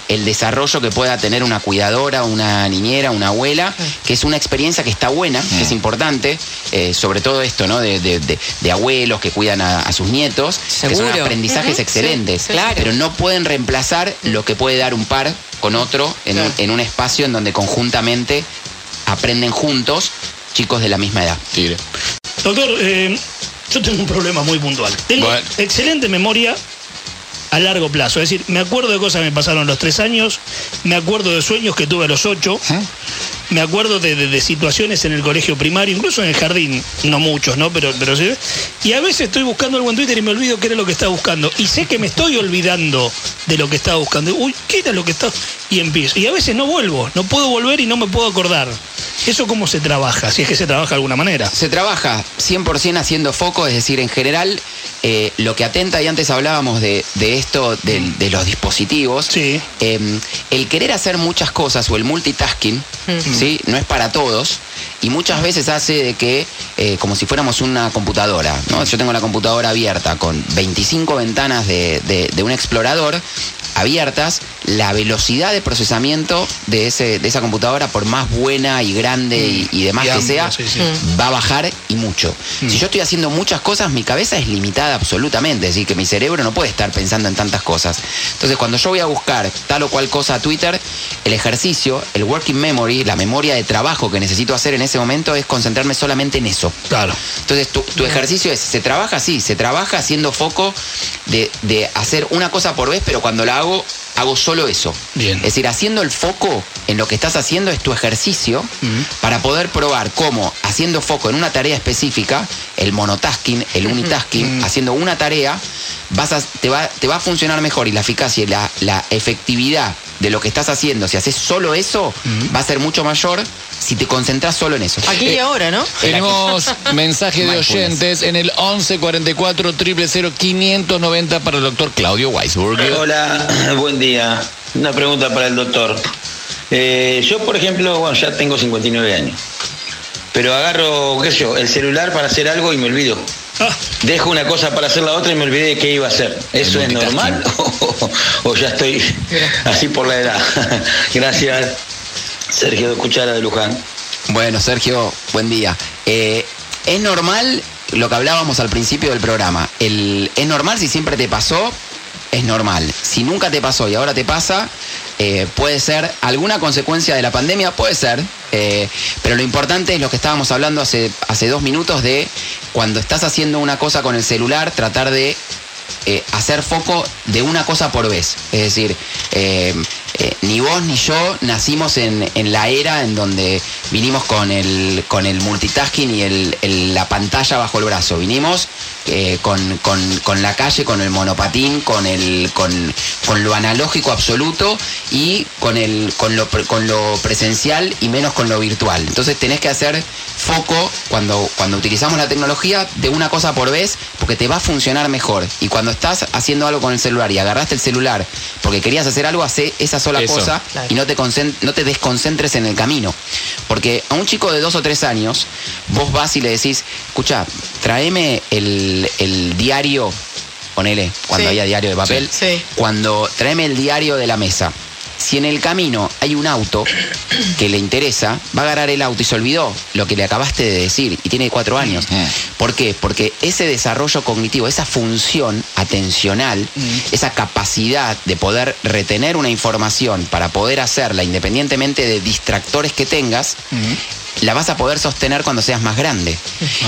el desarrollo que pueda tener una cuidadora, una niñera, una abuela, que es una experiencia que está buena, que es importante, eh, sobre todo esto, ¿no? De, de- de- de abuelos que cuidan a, a sus nietos, que son aprendizajes excelentes,
sí,
claro.
pero no pueden reemplazar lo que puede dar un par con otro en, un,
Claro.
en un espacio en donde conjuntamente aprenden juntos chicos de la misma edad.
Tigre.
Doctor, eh, yo tengo un problema muy puntual. Tengo
Bueno.
excelente memoria a largo plazo. Es decir, me acuerdo de cosas que me pasaron los tres años, me acuerdo de sueños que tuve a los ocho, me acuerdo de, de- de situaciones en el colegio primario, incluso en el jardín, no muchos, ¿no? Pero, pero sí. Y a veces estoy buscando algo en Twitter y me olvido qué era lo que estaba buscando. Y sé que me estoy olvidando de lo que estaba buscando. Uy, ¿qué era lo que estaba? Y empiezo. Y a veces no vuelvo, no puedo volver y no me puedo acordar. ¿Eso cómo se trabaja? Si es que se trabaja de alguna manera.
Se trabaja 100% haciendo foco, es decir, en general, eh, lo que atenta, y antes hablábamos de, de esto, del- de, los dispositivos,
Sí.
eh, el querer hacer muchas cosas o el multitasking, ¿sí? No es para todos. Y muchas veces hace de que, eh, como si fuéramos una computadora, ¿no? Yo tengo la computadora abierta con 25 ventanas de, de- de un explorador abiertas, la velocidad de procesamiento de, ese, de esa computadora, por más buena y grande y, y demás
Y
que
amplia,
sea,
sí, sí.
va a bajar y mucho. Si yo estoy haciendo muchas cosas, mi cabeza es limitada absolutamente, es decir, que mi cerebro no puede estar pensando en tantas cosas. Entonces, cuando yo voy a buscar tal o cual cosa a Twitter, el ejercicio, el working memory, la memoria de trabajo que necesito hacer en ese momento es concentrarme solamente en eso.
Claro.
Entonces, tu, tu ejercicio es, se trabaja así, se trabaja haciendo foco de, de hacer una cosa por vez, pero cuando la hago, hago solo eso.
Bien.
Es decir, haciendo el foco en lo que estás haciendo es tu ejercicio para poder probar cómo, haciendo foco en una tarea específica, el monotasking, el unitasking, haciendo una tarea, vas a, te, va, te va a funcionar mejor y la eficacia y la, la efectividad de lo que estás haciendo, si haces solo eso, va a ser mucho mayor si te concentras solo en eso.
Aquí y ahora, ¿no?
Tenemos mensaje de oyentes en el 11 44 000 590 para el doctor Claudio Weisburger.
Hola, buen día. Una pregunta para el doctor. Eh, yo, por ejemplo, bueno, ya tengo 59 años. Pero agarro, qué sé yo, el celular para hacer algo y me olvido. Dejo una cosa para hacer la otra y me olvidé de qué iba a hacer. ¿Eso es normal o, o ya estoy así por la edad? Gracias. Sergio de Cuchara de Luján.
Bueno, Sergio, buen día. Eh, es normal lo que hablábamos al principio del programa. El, es normal si siempre te pasó, es normal. Si nunca te pasó y ahora te pasa, eh, puede ser alguna consecuencia de la pandemia, puede ser. eh, pero lo importante es lo que estábamos hablando hace, hace dos minutos de cuando estás haciendo una cosa con el celular, tratar de eh, hacer foco de una cosa por vez. Es decir, eh, ni vos ni yo nacimos en, en la era en donde vinimos con el, con el multitasking y el- la pantalla bajo el brazo. Vinimos eh, con, con- con la calle, con el monopatín, con, el, con, con lo analógico absoluto y con, el, con, lo, con lo presencial y menos con lo virtual. Entonces tenés que hacer foco cuando, cuando utilizamos la tecnología de una cosa por vez porque te va a funcionar mejor. Y cuando estás haciendo algo con el celular y agarraste el celular porque querías hacer algo, hace esa sola
Eso.
cosa
Claro.
y no te, no te desconcentres en el camino. Porque a un chico de dos o tres años, vos vas y le decís, escucha, tráeme el, el diario, ponele, cuando
Sí.
había diario de papel,
Sí. Sí.
cuando tráeme el diario de la mesa. Si en el camino hay un auto que le interesa, va a agarrar el auto y se olvidó lo que le acabaste de decir y tiene cuatro años. ¿Por qué? Porque ese desarrollo cognitivo, esa función atencional, esa capacidad de poder retener una información para poder hacerla independientemente de distractores que tengas, la vas a poder sostener cuando seas más grande.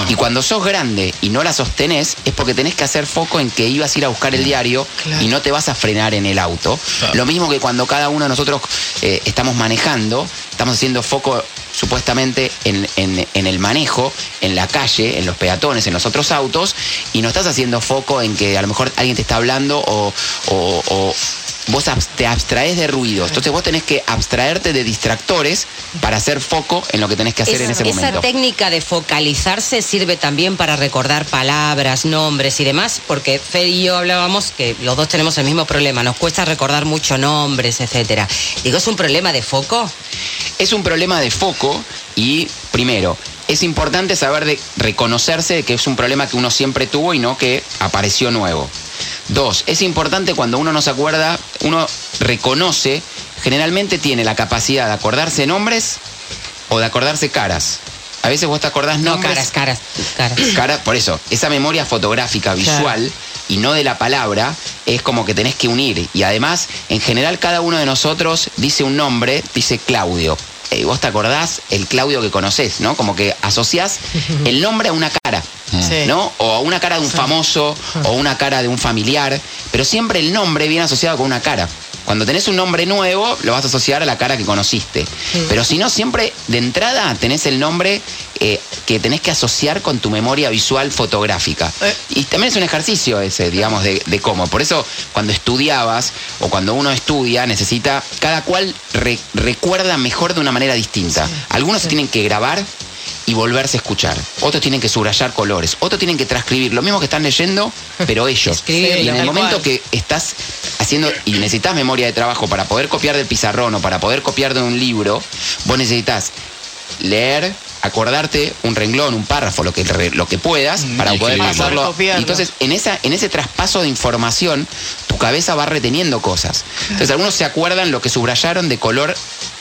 Y cuando sos grande y no la sostenés, es porque tenés que hacer foco en que ibas a ir a buscar el diario
Claro.
y no te vas a frenar en el auto. Lo mismo que cuando cada uno nosotros eh, estamos manejando, estamos haciendo foco supuestamente en, el manejo, en la calle, en los peatones, en los otros autos, y no estás haciendo foco en que a lo mejor alguien te está hablando o vos te abstraes de ruidos. Entonces vos tenés que abstraerte de distractores para hacer foco en lo que tenés que hacer
Es-
en ese
esa
momento.
técnica de focalizarse sirve también para recordar palabras, nombres y demás, porque Fede y yo hablábamos que los dos tenemos el mismo problema, nos cuesta recordar mucho nombres, etcétera. Digo, ¿es un problema de foco?
Es un problema de foco y, primero, es importante saber de reconocerse de que es un problema que uno siempre tuvo y no que apareció nuevo. Dos, es importante cuando uno no se acuerda, uno reconoce, generalmente tiene la capacidad de acordarse nombres o de acordarse caras. A veces vos te acordás
No,
nombres.
caras, caras, caras.
Cara, por eso, esa memoria fotográfica, visual y no de la palabra, es como que tenés que unir. Y además, en general, cada uno de nosotros dice un nombre, dice Claudio. Eh, vos te acordás el Claudio que conocés, ¿no? Como que asociás el nombre a una cara.
Sí.
¿no? O a una cara de un famoso o una cara de un familiar, pero siempre el nombre viene asociado con una cara. Cuando tenés un nombre nuevo, lo vas a asociar a la cara que conociste. Pero si no, siempre de entrada tenés el nombre eh, que tenés que asociar con tu memoria visual fotográfica.
Eh.
Y también es un ejercicio ese, digamos, de, de cómo. Por eso, cuando estudiabas o cuando uno estudia, necesita, cada cual re- recuerda mejor de una manera distinta. Algunos se tienen que grabar y volverse a escuchar. Otros tienen que subrayar colores. Otros tienen que transcribir. Lo mismo que están leyendo, pero ellos.
Escribirlo.
y en el momento
cual.
que estás haciendo y necesitas memoria de trabajo para poder copiar del pizarrón o para poder copiar de un libro, vos necesitas leer, acordarte un renglón, un párrafo, lo que, lo que puedas,
Mm,
para
y
poder pasarlo. Y entonces, en, esa, en ese traspaso de información, tu cabeza va reteniendo cosas. Entonces, algunos se acuerdan lo que subrayaron de color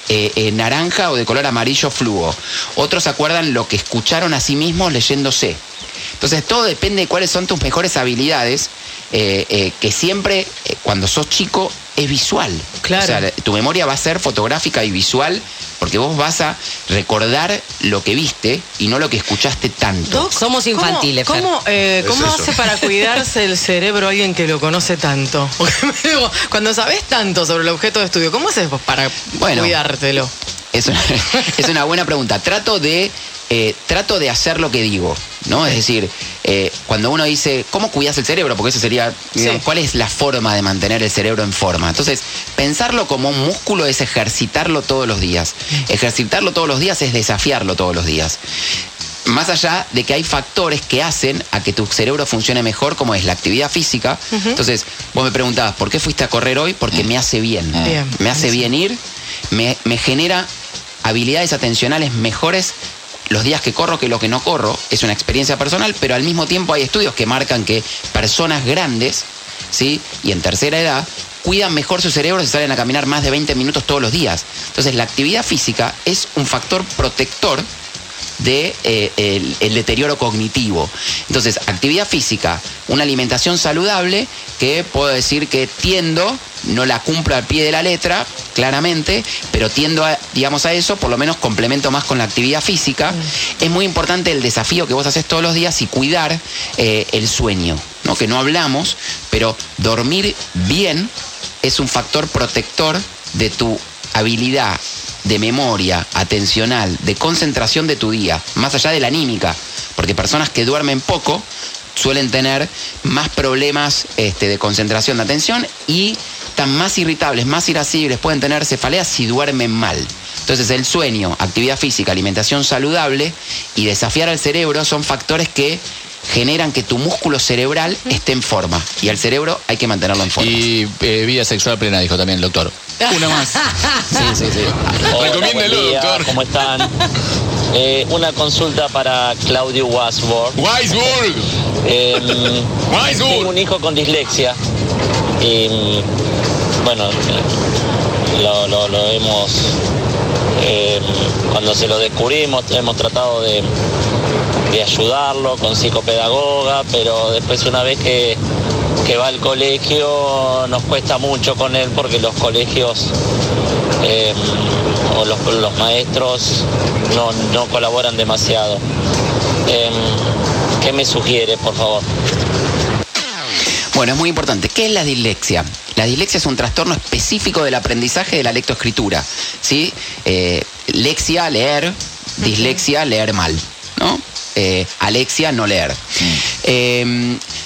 eh, eh, naranja o de color amarillo fluo. Otros se acuerdan lo que escucharon a sí mismos leyéndose. Entonces, todo depende de cuáles son tus mejores habilidades, eh, eh, que siempre, eh, cuando sos chico, es visual.
Claro.
O sea, tu memoria va a ser fotográfica y visual, porque vos vas a recordar lo que viste y no lo que escuchaste tanto.
Doc,
Somos
¿cómo-
infantiles.
¿Cómo, eh,
Es
cómo hace para cuidarse el cerebro alguien que lo conoce tanto? Porque me digo, cuando sabes tanto sobre el objeto de estudio, ¿cómo haces vos para
Bueno.
cuidártelo?
Es una, es una buena pregunta. Trato de, eh, trato de hacer lo que digo, ¿no? Es decir, eh, cuando uno dice, ¿cómo cuidas el cerebro? Porque eso sería, digamos,
Sí.
¿cuál es la forma de mantener el cerebro en forma? Entonces, pensarlo como un músculo es ejercitarlo todos los días. Ejercitarlo todos los días es desafiarlo todos los días. Más allá de que hay factores que hacen a que tu cerebro funcione mejor, como es la actividad física. Entonces, vos me preguntabas, ¿por qué fuiste a correr hoy? Porque me hace bien.
Bien.
Me hace bien ir, me, me genera habilidades atencionales mejores los días que corro que los que no corro. Es una experiencia personal, pero al mismo tiempo hay estudios que marcan que personas grandes, ¿sí? Y en tercera edad, cuidan mejor su cerebro si salen a caminar más de 20 minutos todos los días. Entonces, la actividad física es un factor protector de eh, el, el deterioro cognitivo. Entonces, actividad física, una alimentación saludable, que puedo decir que tiendo, no la cumplo al pie de la letra, claramente, pero tiendo a, digamos, a eso, por lo menos complemento más con la actividad física. Es muy importante el desafío que vos haces todos los días y cuidar eh, el sueño, ¿no? Que no hablamos, pero dormir bien es un factor protector de tu habilidad de memoria, atencional, de concentración de tu día, más allá de la anímica, porque personas que duermen poco suelen tener más problemas este, de concentración, de atención y están más irritables, más irascibles, pueden tener cefaleas si duermen mal. Entonces el sueño, actividad física, alimentación saludable y desafiar al cerebro son factores que generan que tu músculo cerebral esté en forma y al cerebro hay que mantenerlo en forma.
Y eh, vida sexual plena, dijo también el doctor. Una más. Sí, sí, sí.
Hola,
Recomiéndelo,
buen día,
doctor.
¿Cómo están? Eh, una consulta para Claudio Wasborg.
Weisburg.
Eh, tengo
Weisburg.
un hijo con dislexia y mm, bueno, lo, lo- lo hemos, eh, cuando se lo descubrimos, hemos tratado de, de ayudarlo con psicopedagoga, pero después una vez que, que va al colegio nos cuesta mucho con él porque los colegios eh, o los, los maestros no, no colaboran demasiado. Eh, ¿Qué me sugiere, por favor?
Bueno, es muy importante. ¿Qué es la dislexia? La dislexia es un trastorno específico del aprendizaje de la lectoescritura. ¿sí? Eh, lexia, leer, dislexia, leer mal. ¿no? Eh, alexia, no leer. Eh,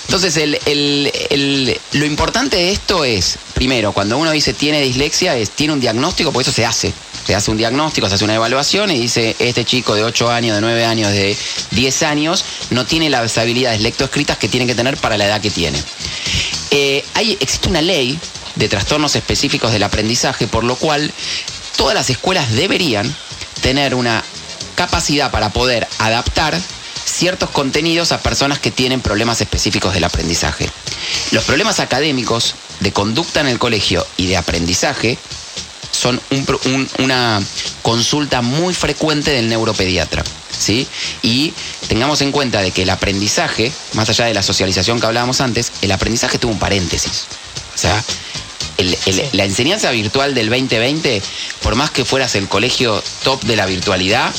entonces, el- el- el- lo importante de esto es, primero, cuando uno dice tiene dislexia, es tiene un diagnóstico, porque eso se hace. Se hace un diagnóstico, se hace una evaluación y dice, este chico de 8 años, de 9 años, de 10 años, no tiene las habilidades lectoescritas que tiene que tener para la edad que tiene. Eh, hay, existe una ley de trastornos específicos del aprendizaje, por lo cual todas las escuelas deberían tener una capacidad para poder adaptar ciertos contenidos a personas que tienen problemas específicos del aprendizaje. Los problemas académicos de conducta en el colegio y de aprendizaje son una consulta muy frecuente del neuropediatra. ¿sí? Y tengamos en cuenta de que el aprendizaje, más allá de la socialización que hablábamos antes, el aprendizaje tuvo un paréntesis. O sea, el- el- la enseñanza virtual del 2020, por más que fueras el colegio top de la virtualidad,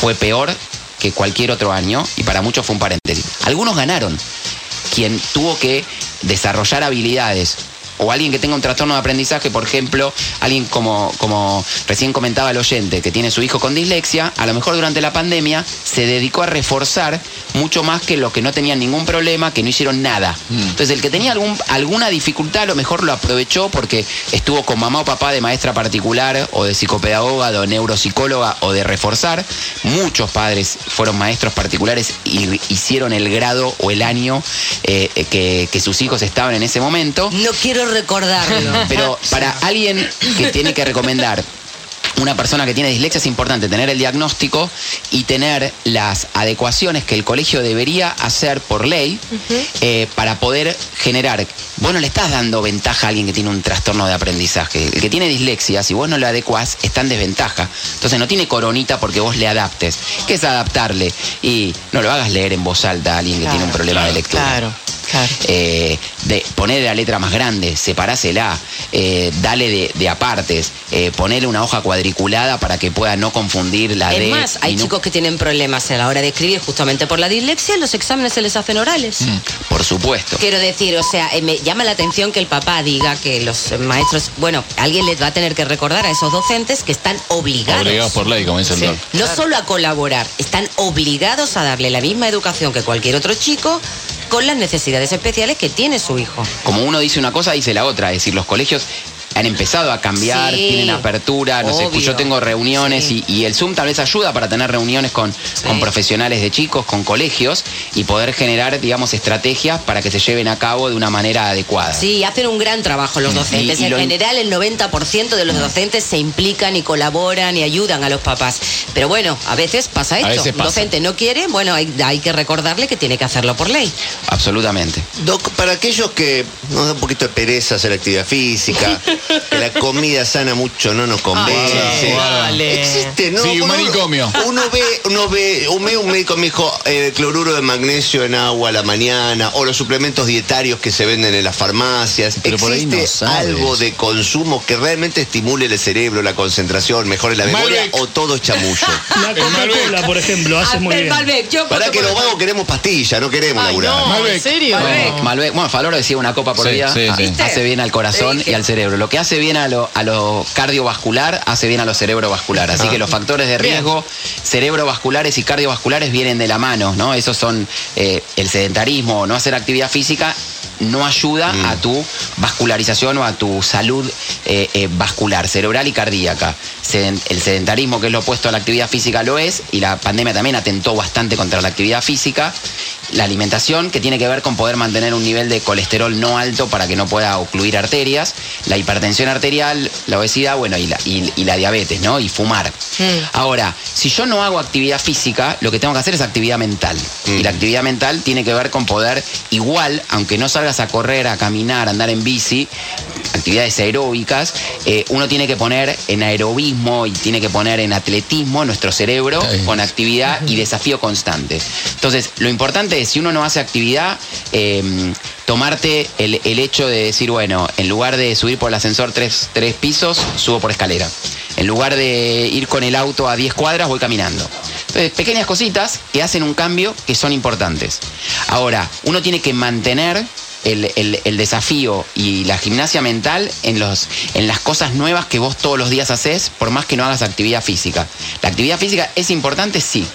fue peor que cualquier otro año y para muchos fue un paréntesis. Algunos ganaron. Quien tuvo que desarrollar habilidades o alguien que tenga un trastorno de aprendizaje, por ejemplo, alguien como, como recién comentaba el oyente, que tiene su hijo con dislexia, a lo mejor durante la pandemia se dedicó a reforzar mucho más que los que no tenían ningún problema, que no hicieron nada. Entonces, el que tenía algún, alguna dificultad, a lo mejor lo aprovechó porque estuvo con mamá o papá de maestra particular, o de psicopedagoga, o de neuropsicóloga, o de reforzar. Muchos padres fueron maestros particulares y hicieron el grado o el año eh, que, que sus hijos estaban en ese momento.
No quiero recordarlo.
Pero para alguien que tiene que recomendar una persona que tiene dislexia es importante tener el diagnóstico y tener las adecuaciones que el colegio debería hacer por ley eh, para poder generar. Vos no le estás dando ventaja a alguien que tiene un trastorno de aprendizaje. El que tiene dislexia, si vos no lo adecuás, está en desventaja. Entonces no tiene coronita porque vos le adaptes. ¿Qué es adaptarle? Y no lo hagas leer en voz alta a alguien que tiene un problema de lectura.
Claro, claro.
Eh, de ponerle la letra más grande, separásela, eh, dale de, de apartes, eh, ponerle una hoja cuadriculada para que pueda no confundir la
Es
D.
más, hay
no-
chicos que tienen problemas a la hora de escribir justamente por la dislexia, los exámenes se les hacen orales.
Mm, Por supuesto.
Quiero decir, o sea, eh, me llama la atención que el papá diga que los eh, maestros, bueno, alguien les va a tener que recordar a esos docentes que están obligados.
Obligados por ley, como dice el
Sí, no solo a colaborar, están obligados a darle la misma educación que cualquier otro chico con las necesidades especiales que tiene su hijo.
Como uno dice una cosa, dice la otra. Es decir, los colegios han empezado a cambiar,
Sí.
tienen apertura, no sé,
Obvio.
yo tengo reuniones
Sí.
y, y el Zoom tal vez ayuda para tener reuniones con, con profesionales de chicos, con colegios y poder generar, digamos, estrategias para que se lleven a cabo de una manera adecuada.
Sí, hacen un gran trabajo los docentes.
Y- y
en
lo-
general, el 90% de los docentes se implican y colaboran y ayudan a los papás. Pero bueno, a veces pasa esto.
veces
Un
pasa.
docente no quiere, bueno, hay, hay que recordarle que tiene que hacerlo por ley.
Absolutamente.
Doc, para aquellos que nos da un poquito de pereza hacer actividad física, que la comida sana mucho no nos convence.
dale.
Existe, ¿no?
Sí, un manicomio.
Uno ve, uno ve, un, me- un médico me dijo eh, cloruro de magnesio en agua a la mañana, o los suplementos dietarios que se venden en las farmacias.
Pero por ahí no
¿Existe algo de consumo que realmente estimule el cerebro, la concentración, mejore la memoria,
Malbec.
o todo es chamuyo?
La Coca-Cola, por ejemplo, hace muy bien.
Malbec, yo
Para que los vagos queremos pastillas, no queremos
Ay,
laburar.
no,
Malbec.
¿en serio?
Malbec, bueno, Faloro decía una copa por
Sí,
día,
sí,
ah,
sí.
hace bien al corazón y al cerebro. Lo que hace bien a lo, a lo cardiovascular, hace bien a lo cerebrovascular. Así que los factores de riesgo cerebrovasculares y cardiovasculares vienen de la mano, ¿no? Esos son eh, el sedentarismo, no hacer actividad física no ayuda a tu vascularización o a tu salud eh, eh, vascular, cerebral y cardíaca. El sedentarismo, que es lo opuesto a la actividad física, lo es, y la pandemia también atentó bastante contra la actividad física. La alimentación, que tiene que ver con poder mantener un nivel de colesterol no alto para que no pueda ocluir arterias. La hipertensión arterial, la obesidad, bueno, y la, y- y la diabetes, ¿no? Y fumar. Ahora, si yo no hago actividad física, lo que tengo que hacer es actividad mental. Y la actividad mental tiene que ver con poder, igual, aunque no salgas a correr, a caminar, a andar en bici, actividades aeróbicas, eh, uno tiene que poner en aerobismo y tiene que poner en atletismo nuestro cerebro con actividad y desafío constante. Entonces, lo importante es, si uno no hace actividad, eh, tomarte el, el hecho de decir, bueno, en lugar de subir por el ascensor tres, tres pisos, subo por escalera. En lugar de ir con el auto a 10 cuadras, voy caminando. Entonces, pequeñas cositas que hacen un cambio que son importantes. Ahora, uno tiene que mantener el, desafío y la gimnasia mental en, los, en las cosas nuevas que vos todos los días haces, por más que no hagas actividad física. La actividad física es importante, sí.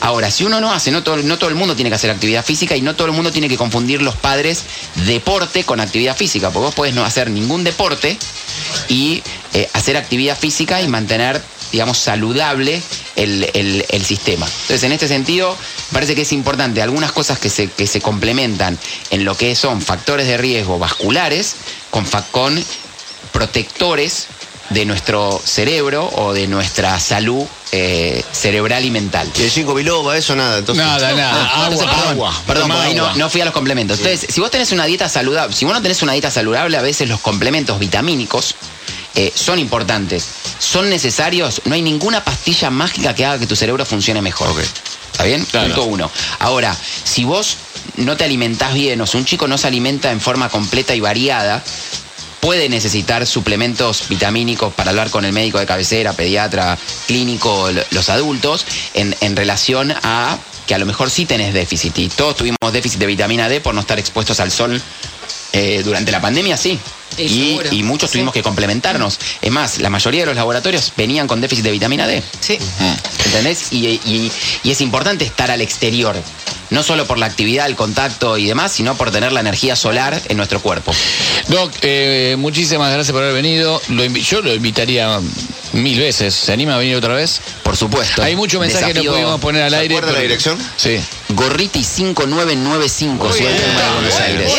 Ahora, si uno no hace, no todo, no todo el mundo tiene que hacer actividad física y no todo el mundo tiene que confundir los padres deporte con actividad física, porque vos podés no hacer ningún deporte y eh, hacer actividad física y mantener, digamos, saludable el, el- el sistema. Entonces, en este sentido, parece que es importante algunas cosas que se, que se complementan en lo que son factores de riesgo vasculares con, con protectores de nuestro cerebro o de nuestra salud eh, cerebral y mental.
Y el 5 biloba, eso nada. Entonces,
Nada, nada.
Ah, entonces,
Agua,
perdón,
agua.
Perdón,
Toma
porque ahí no,
agua.
no fui a los complementos. Entonces, si vos tenés una dieta saludable, si vos no tenés una dieta saludable, a veces los complementos vitamínicos eh, son importantes, son necesarios. No hay ninguna pastilla mágica que haga que tu cerebro funcione mejor. ¿Está bien?
Claro.
Punto uno. Ahora, si vos no te alimentás bien o si un chico no se alimenta en forma completa y variada, puede necesitar suplementos vitamínicos para hablar con el médico de cabecera, pediatra, clínico, los adultos, en, en relación a que a lo mejor sí tenés déficit. Y todos tuvimos déficit de vitamina D por no estar expuestos al sol Eh, durante la pandemia sí.
Sí,
Y, muchos tuvimos que complementarnos. Es más, la mayoría de los laboratorios venían con déficit de vitamina D.
Sí.
¿Entendés? Y, y- y es importante estar al exterior. No solo por la actividad, el contacto y demás, sino por tener la energía solar en nuestro cuerpo.
Doc, eh, muchísimas gracias por haber venido. Lo yo lo invitaría mil veces. ¿Se anima a venir otra vez?
Por supuesto.
Hay muchos mensajes que no pudimos poner al
¿Se
aire.
acuerda la
pero-
dirección?
Sí.
Gorriti 5995, Ciudad de Buenos Aires.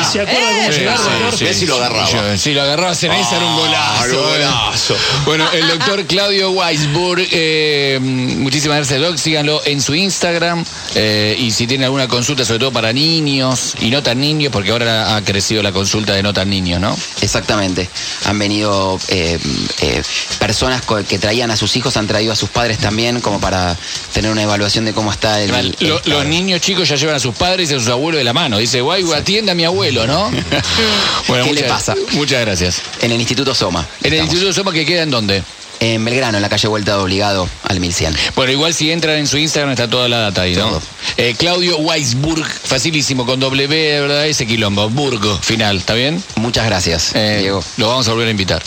¿Y se acuerda cómo
Sí,
llegar,
sí,
doctor?
Si lo agarraba.
Yo- Sí, lo agarraba Ceneiza era un golazo.
un
eh.
golazo.
Bueno, el doctor Claudio Weisburg, eh, muchísimas gracias, Doc. Síganlo en su Instagram. eh, y si tiene alguna consulta, sobre todo para niños y no tan niños, porque ahora ha crecido la consulta de no tan niños, ¿no?
Exactamente. Han venido eh, eh, personas que traían a sus hijos, han traído a sus padres también, como para tener una evaluación de cómo está el. el
Lo-
estado.
los niños chicos ya llevan a sus padres y a sus abuelos de la mano. Dice, guay, atienda a mi abuelo, ¿no? bueno,
¿Qué le
muchas-
pasa?
Muchas gracias.
En el Instituto Soma.
En el. Instituto Soma que queda en dónde?
En Belgrano, en la calle Vuelta de Obligado al 1100.
Bueno, igual si entran en su Instagram está toda la data ahí, ¿no?
Todo.
Eh, Claudio Weisburg, facilísimo, con W, de verdad, ese quilombo, Burgo, final, ¿está bien?
Muchas gracias,
Eh,
Diego.
Lo vamos a volver a invitar.